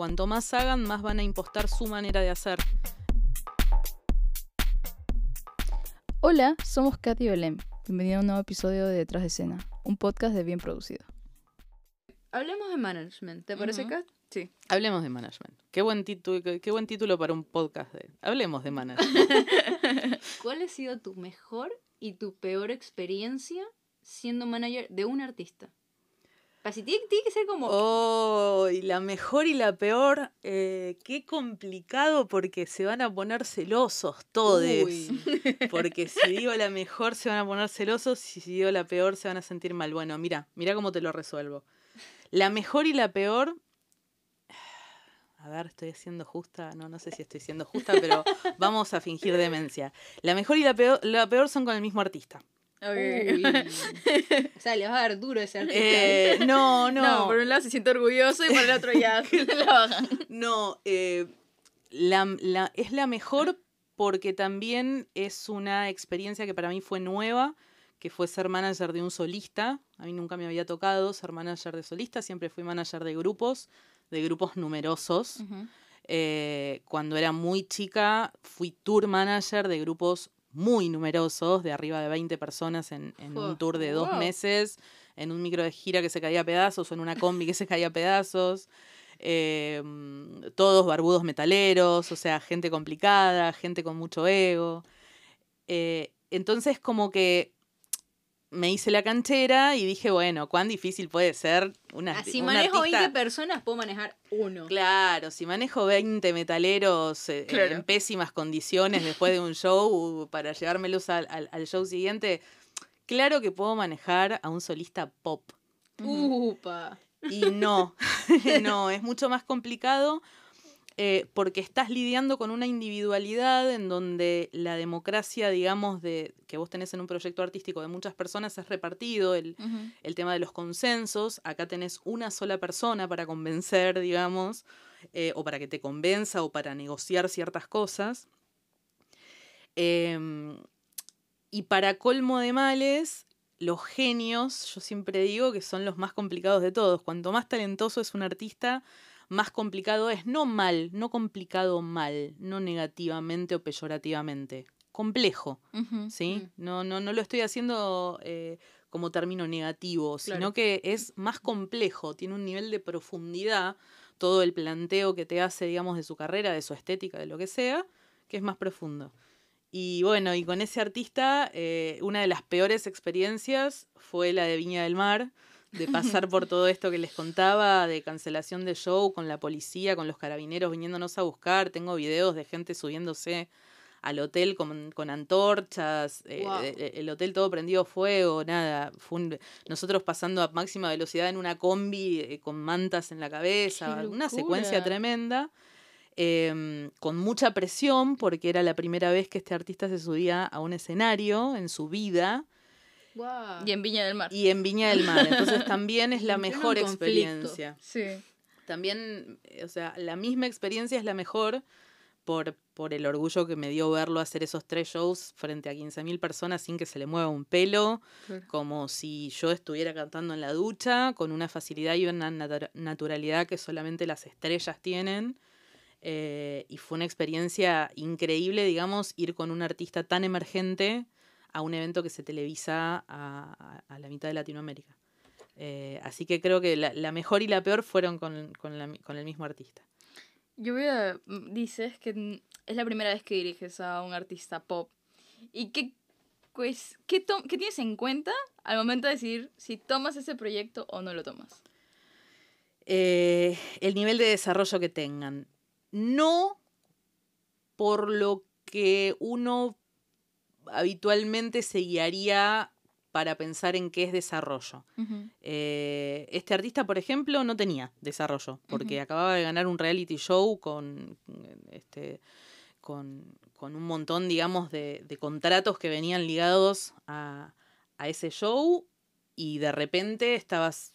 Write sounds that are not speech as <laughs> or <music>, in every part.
Cuanto más hagan, más van a impostar su manera de hacer. Hola, somos Katy y Belén. Bienvenido a un nuevo episodio de Detrás de Escena, un podcast de bien producido. Hablemos de management, ¿te parece. Kat? Sí. Hablemos de management. Qué buen, título, qué, qué buen título para un podcast de... Hablemos de management. <laughs> ¿Cuál ha sido tu mejor y tu peor experiencia siendo manager de un artista? Así tiene, tiene que ser como... Oh, y la mejor y la peor, eh, qué complicado porque se van a poner celosos todos. <laughs> Porque si digo la mejor se van a poner celosos y si digo la peor se van a sentir mal. Bueno, mira, mira cómo te lo resuelvo. La mejor y la peor. <sighs> A ver, estoy siendo justa. No, no sé si estoy siendo justa, pero <laughs> vamos a fingir demencia. La mejor y la peor, la peor son con el mismo artista. Uy. <laughs> o sea, le vas a dar duro a ese artista. Eh, no, <laughs> no. No, por un lado se siente orgulloso y por el otro ya se <laughs> la bajan. No, eh, la, la- es la mejor porque también es una experiencia que para mí fue nueva, que fue ser manager de un solista. A mí nunca me había tocado ser manager de solista, siempre fui manager de grupos, de grupos numerosos. Eh, cuando era muy chica fui tour manager de grupos muy numerosos, de arriba de 20 personas en, en un tour de dos wow. meses, en un micro de gira que se caía a pedazos o en una combi que se caía a pedazos. eh, mm, todos barbudos metaleros, o sea, gente complicada, gente con mucho ego. Eh, entonces como que me hice la canchera y dije, bueno, cuán difícil puede ser una Así un manejo artista- 20 personas, puedo manejar uno. Claro, si manejo 20 metaleros eh, Claro. en pésimas condiciones después de un show <laughs> para llevármelos al, al- al show siguiente, claro que puedo manejar a un solista pop. Upa. Y no, <laughs> no, es mucho más complicado eh, porque estás lidiando con una individualidad en donde la democracia, digamos, de que vos tenés en un proyecto artístico de muchas personas es repartido, el, el tema de los consensos. Acá tenés una sola persona para convencer, digamos, eh, o para que te convenza o para negociar ciertas cosas. Em, y para colmo de males, los genios, yo siempre digo que son los más complicados de todos. Cuanto más talentoso es un artista, más complicado es. No mal, no complicado mal, no negativamente o peyorativamente. Complejo. ¿sí? No, no, no lo estoy haciendo eh, como término negativo, sino que es más complejo, tiene un nivel de profundidad, todo el planteo que te hace, digamos, de su carrera, de su estética, de lo que sea, que es más profundo. Y bueno, y con ese artista, eh, una de las peores experiencias fue la de Viña del Mar, de pasar por todo esto que les contaba, de cancelación de show con la policía, con los carabineros viniéndonos a buscar. Tengo videos de gente subiéndose al hotel con, con antorchas, eh, Guau. eh, el hotel todo prendido fuego, nada. Fue un- nosotros pasando a máxima velocidad en una combi eh, con mantas en la cabeza, ¡Qué una secuencia tremenda. em, con mucha presión porque era la primera vez que este artista se subía a un escenario en su vida Y en Viña del Mar. y en Viña del Mar. Entonces también es la <laughs> mejor experiencia Sí. también, eh, o sea, la misma experiencia es la mejor por, por el orgullo que me dio verlo hacer esos tres shows frente a 15.000 personas sin que se le mueva un pelo, Claro. como si yo estuviera cantando en la ducha, con una facilidad y una natu- naturalidad que solamente las estrellas tienen. Eh, y fue una experiencia increíble, digamos, ir con un artista tan emergente a un evento que se televisa a, a- a la mitad de Latinoamérica. Eh, así que creo que la, la mejor y la peor fueron con, con la mi- con el mismo artista. Yo voy a... mm, Dices que es la primera vez que diriges a un artista pop. ¿Y qué, pues, qué, qué tienes en cuenta al momento de decidir si tomas ese proyecto o no lo tomas? Eh, el nivel de desarrollo que tengan. No por lo que uno habitualmente se guiaría para pensar en qué es desarrollo. Eh, este artista, por ejemplo, no tenía desarrollo, porque acababa de ganar un reality show con, este, con, con un montón, digamos, de, de contratos que venían ligados a, a ese show y de repente estabas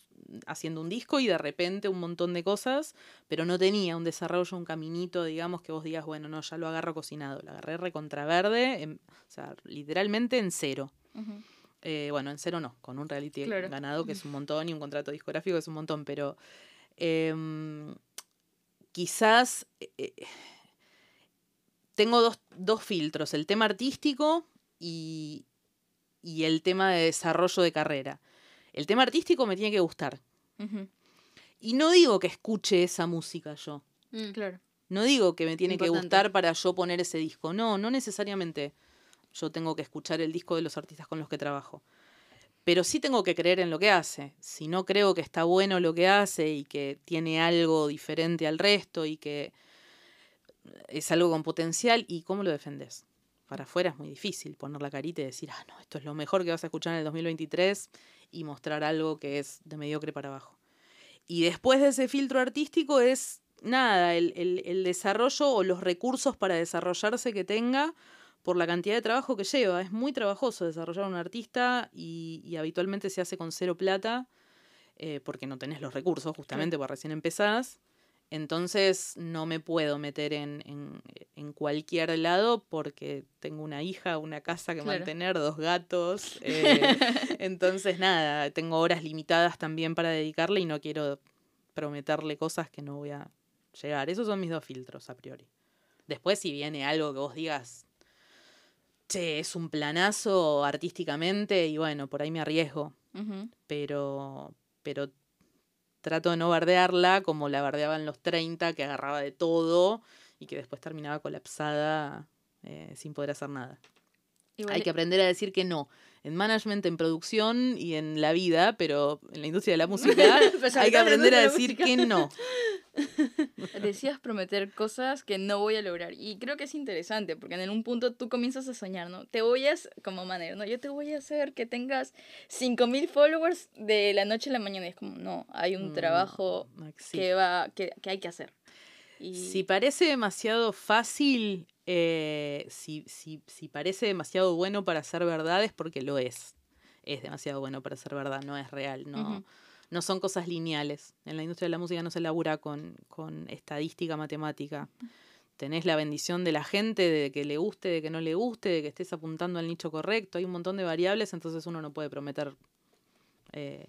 haciendo un disco y de repente un montón de cosas, pero no tenía un desarrollo, un caminito, digamos, que vos digas, bueno, no, ya lo agarro cocinado, lo agarré recontraverde, en- o sea, literalmente en cero. Eh, bueno, en cero no, con un reality Claro. ganado, que es un montón, y un contrato discográfico que es un montón, pero em, quizás eh, eh, tengo dos, dos filtros, el tema artístico y, y el tema de desarrollo de carrera. El tema artístico me tiene que gustar. Y no digo que escuche esa música yo. Mm. Claro. No digo que me tiene que gustar para yo poner ese disco. No, no necesariamente yo tengo que escuchar el disco de los artistas con los que trabajo. Pero sí tengo que creer en lo que hace. Si no creo que está bueno lo que hace y que tiene algo diferente al resto y que es algo con potencial, ¿y cómo lo defendes? Para afuera es muy difícil poner la carita y decir, ah, no, esto es lo mejor que vas a escuchar en el 2023 y mostrar algo que es de mediocre para abajo. Y después de ese filtro artístico es nada, el, el- el desarrollo o los recursos para desarrollarse que tenga por la cantidad de trabajo que lleva. Es muy trabajoso desarrollar un artista y, y habitualmente se hace con cero plata eh, porque no tenés los recursos, justamente porque recién empezás. Entonces no me puedo meter en, en- en cualquier lado porque tengo una hija, una casa que Claro. mantener, dos gatos. eh, <laughs> entonces nada, tengo horas limitadas también para dedicarle y no quiero prometerle cosas que no voy a llegar. Esos son mis dos filtros a priori. Después si viene algo que vos digas, che, es un planazo artísticamente y bueno, por ahí me arriesgo pero, pero trato de no bardearla como la bardeaba en los 30, que agarraba de todo y que después terminaba colapsada eh, sin poder hacer nada. Igual- Hay que aprender a decir que no. En management, en producción y en la vida, pero en la industria de la <laughs> música hay que aprender a decir que no. <laughs> Decías prometer cosas que no voy a lograr. Y creo que es interesante, porque en un punto tú comienzas a soñar, ¿no? Te voy a, como manera, ¿no? Yo te voy a hacer que tengas 5000 followers de la noche a la mañana. Y es como, no, hay un Mm, trabajo no que, va, que, que hay que hacer. Y Si parece demasiado fácil, eh, si, si, si parece demasiado bueno para ser verdad, es porque lo es. Es demasiado bueno para ser verdad, no es real, no. No son cosas lineales. En la industria de la música no se labura con, con estadística matemática. Tenés la bendición de la gente, de que le guste, de que no le guste, de que estés apuntando al nicho correcto. Hay un montón de variables, entonces uno no puede prometer. eh,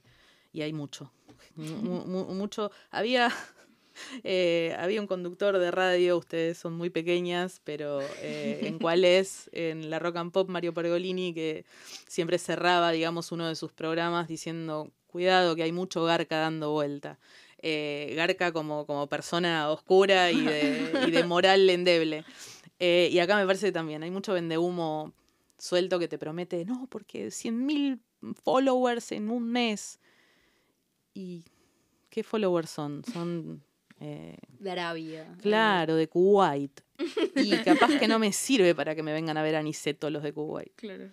y hay mucho. Mu- mu- mucho. Había, <laughs> eh, había un conductor de radio, ustedes son muy pequeñas, pero eh, en cuál <laughs> es, en la Rock and Pop, Mario Pergolini, que siempre cerraba, digamos, uno de sus programas diciendo, cuidado que hay mucho garca dando vuelta. Eh, garca como, como persona oscura y de, <laughs> y de moral endeble. Eh, y acá me parece que también hay mucho vendehumo suelto que te promete, no, porque 100.000 followers en un mes. ¿Y qué followers son? Son eh, De Arabia. Claro, de Kuwait. Y capaz que no me sirve para que me vengan a ver a Niceto los de Kuwait. Claro.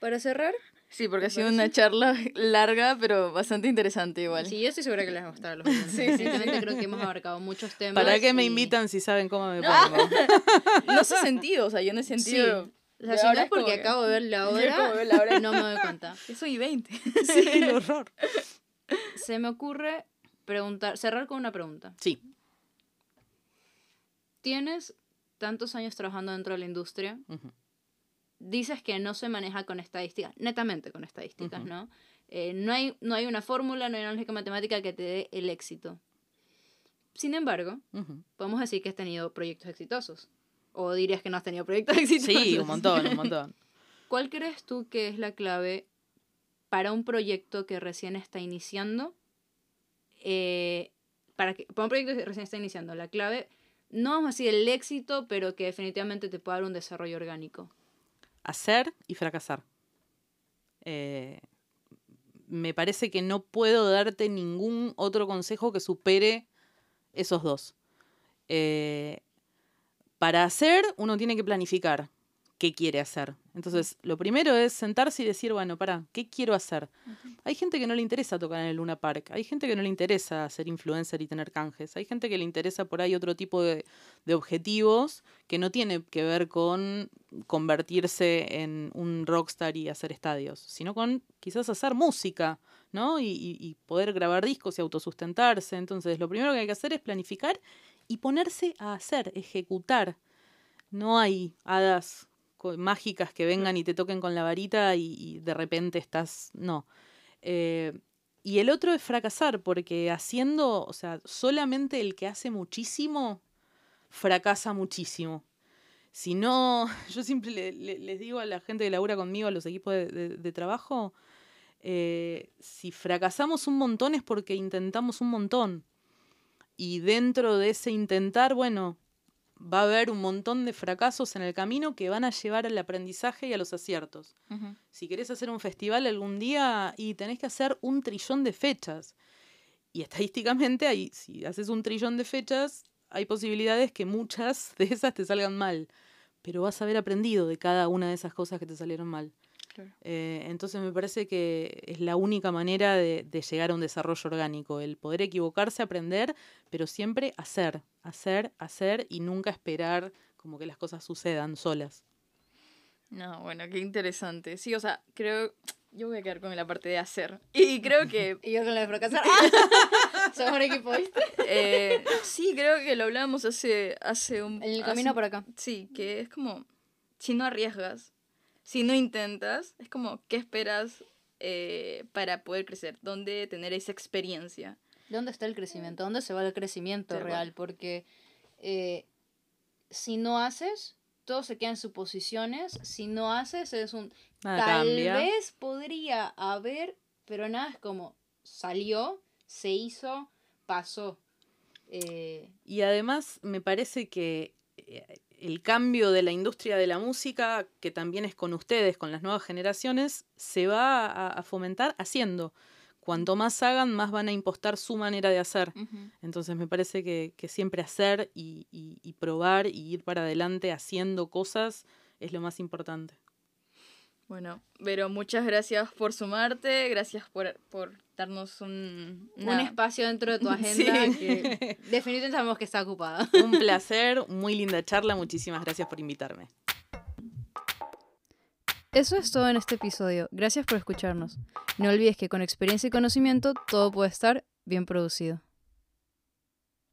Para cerrar, Sí, porque ha ¿Te sido parece? una charla larga, pero bastante interesante igual. sí, yo estoy segura que les va a gustar a los. Sí, sí, sí. Creo que hemos abarcado muchos temas. ¿Para qué me y- invitan si saben cómo me pongo? <laughs> No sé sentido, o sea, yo no he Sí. sentido. O sea, Y si no es porque que- acabo de ver la <laughs> hora, veo la hora- no me doy cuenta. <laughs> Yo soy 20. Sí, el horror. Se me ocurre preguntar, cerrar con una pregunta. Sí. Tienes tantos años trabajando dentro de la industria, Ujú. Dices que no se maneja con estadísticas, netamente con estadísticas, Ujú. ¿no? Eh, no, hay, no hay una fórmula, no hay una lógica matemática que te dé el éxito. Sin embargo, Ujú. podemos decir que has tenido proyectos exitosos. O dirías que no has tenido proyectos <laughs> exitosos. Sí, un montón, un montón. ¿Cuál crees tú que es la clave para un proyecto que recién está iniciando? Eh, para, que, para un proyecto que recién está iniciando, la clave, no vamos a decir el éxito, pero que definitivamente te pueda dar un desarrollo orgánico. Hacer y fracasar. Eh, me parece que no puedo darte ningún otro consejo que supere esos dos. Eh, para hacer, uno tiene que planificar qué quiere hacer. Entonces, lo primero es sentarse y decir, bueno, para, ¿qué quiero hacer? Hay gente que no le interesa tocar en el Luna Park, hay gente que no le interesa ser influencer y tener canjes, hay gente que le interesa por ahí otro tipo de, de objetivos que no tiene que ver con convertirse en un rockstar y hacer estadios, sino con quizás hacer música, ¿no? Y, y- y poder grabar discos y autosustentarse. Entonces, lo primero que hay que hacer es planificar y ponerse a hacer, ejecutar. No hay hadas mágicas que vengan y te toquen con la varita y, de repente estás. No. Eh, y el otro es fracasar, porque haciendo, o sea, solamente el que hace muchísimo, fracasa muchísimo. Si no, <laughs> yo siempre le- le- les digo a la gente que labura conmigo, a los equipos de trabajo, eh, si fracasamos un montón es porque intentamos un montón. Y dentro de ese intentar, bueno, va a haber un montón de fracasos en el camino que van a llevar al aprendizaje y a los aciertos. Si querés hacer un festival algún día y tenés que hacer un trillón de fechas. Y estadísticamente, hay, si haces un trillón de fechas, hay posibilidades que muchas de esas te salgan mal. Pero vas a haber aprendido de cada una de esas cosas que te salieron mal. Claro. Eh, entonces me parece que es la única manera de, de llegar a un desarrollo orgánico, el poder equivocarse, aprender, pero siempre hacer, hacer, hacer y nunca esperar como que las cosas sucedan solas. No, bueno, qué interesante. Sí, o sea, creo. Yo voy a quedar con la parte de hacer. Y creo que. <laughs> Y yo con la de fracasar. <laughs> <laughs> Somos un equipo, ¿viste? eh, sí, creo que lo hablábamos hace, hace un. En el hace camino un- por acá. Sí, que es como. Si no arriesgas, si no intentas, es como, ¿qué esperas eh, para poder crecer? ¿Dónde tener esa experiencia? ¿Dónde está el crecimiento? ¿Dónde se va el crecimiento real? Porque eh, si no haces, todo se queda en suposiciones. Si no haces, es un... Nada tal cambia. vez podría haber, pero nada es como salió, se hizo, pasó. Eh, Y además me parece que el cambio de la industria de la música, que también es con ustedes, con las nuevas generaciones, se va a, a fomentar haciendo. Cuanto más hagan, más van a impostar su manera de hacer. Entonces me parece que, que siempre hacer y, y- y probar y ir para adelante haciendo cosas es lo más importante. Bueno, pero muchas gracias por sumarte, gracias por, por darnos un, un espacio dentro de tu <laughs> agenda Sí. que <laughs> definitivamente sabemos que está ocupada. Un placer, muy linda charla, muchísimas gracias por invitarme. Eso es todo en este episodio. Gracias por escucharnos. No olvides que con experiencia y conocimiento todo puede estar bien producido.